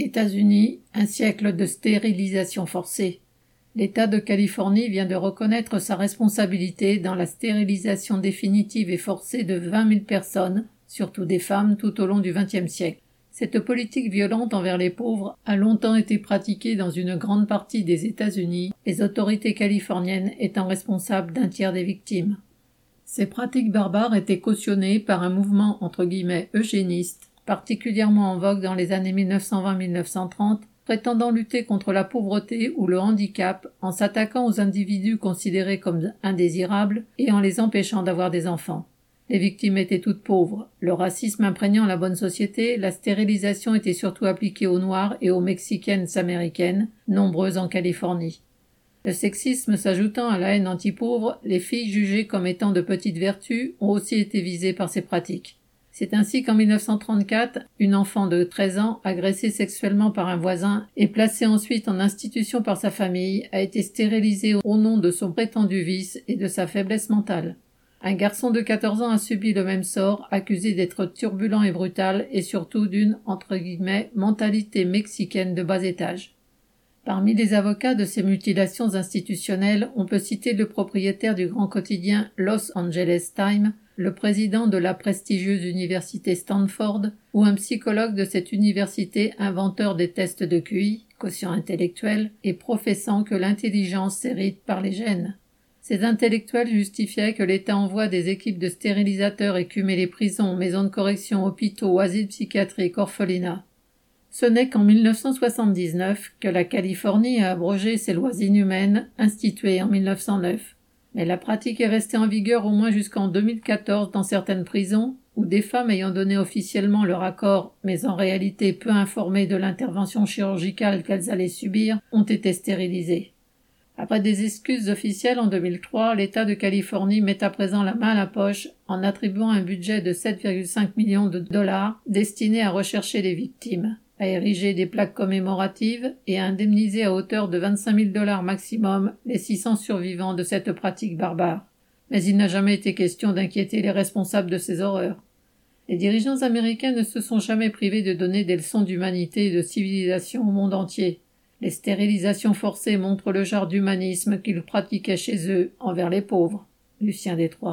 États-Unis, un siècle de stérilisation forcée. L'État de Californie vient de reconnaître sa responsabilité dans la stérilisation définitive et forcée de 20 000 personnes, surtout des femmes, tout au long du XXe siècle. Cette politique violente envers les pauvres a longtemps été pratiquée dans une grande partie des États-Unis, les autorités californiennes étant responsables d'un tiers des victimes. Ces pratiques barbares étaient cautionnées par un mouvement entre guillemets eugéniste particulièrement en vogue dans les années 1920-1930, prétendant lutter contre la pauvreté ou le handicap en s'attaquant aux individus considérés comme indésirables et en les empêchant d'avoir des enfants. Les victimes étaient toutes pauvres. Le racisme imprégnant la bonne société, la stérilisation était surtout appliquée aux Noirs et aux Mexicaines américaines, nombreuses en Californie. Le sexisme s'ajoutant à la haine anti-pauvre, les filles jugées comme étant de petites vertus ont aussi été visées par ces pratiques. C'est ainsi qu'en 1934, une enfant de 13 ans, agressée sexuellement par un voisin et placée ensuite en institution par sa famille, a été stérilisée au nom de son prétendu vice et de sa faiblesse mentale. Un garçon de 14 ans a subi le même sort, accusé d'être turbulent et brutal et surtout d'une, entre guillemets, mentalité mexicaine de bas étage. Parmi les avocats de ces mutilations institutionnelles, on peut citer le propriétaire du grand quotidien Los Angeles Times, le président de la prestigieuse université Stanford ou un psychologue de cette université inventeur des tests de QI, quotient intellectuel, et professant que l'intelligence s'hérite par les gènes. Ces intellectuels justifiaient que l'État envoie des équipes de stérilisateurs écumer les prisons, maisons de correction, hôpitaux, asiles psychiatriques, orphelinats. Ce n'est qu'en 1979 que la Californie a abrogé ces lois inhumaines instituées en 1909 mais la pratique est restée en vigueur au moins jusqu'en 2014 dans certaines prisons, où des femmes ayant donné officiellement leur accord, mais en réalité peu informées de l'intervention chirurgicale qu'elles allaient subir, ont été stérilisées. Après des excuses officielles en 2003, l'État de Californie met à présent la main à la poche en attribuant un budget de 7,5 millions de dollars destiné à rechercher les victimes à ériger des plaques commémoratives et à indemniser à hauteur de 25 000 dollars maximum les 600 survivants de cette pratique barbare. Mais il n'a jamais été question d'inquiéter les responsables de ces horreurs. Les dirigeants américains ne se sont jamais privés de donner des leçons d'humanité et de civilisation au monde entier. Les stérilisations forcées montrent le genre d'humanisme qu'ils pratiquaient chez eux envers les pauvres. Lucien Détroit.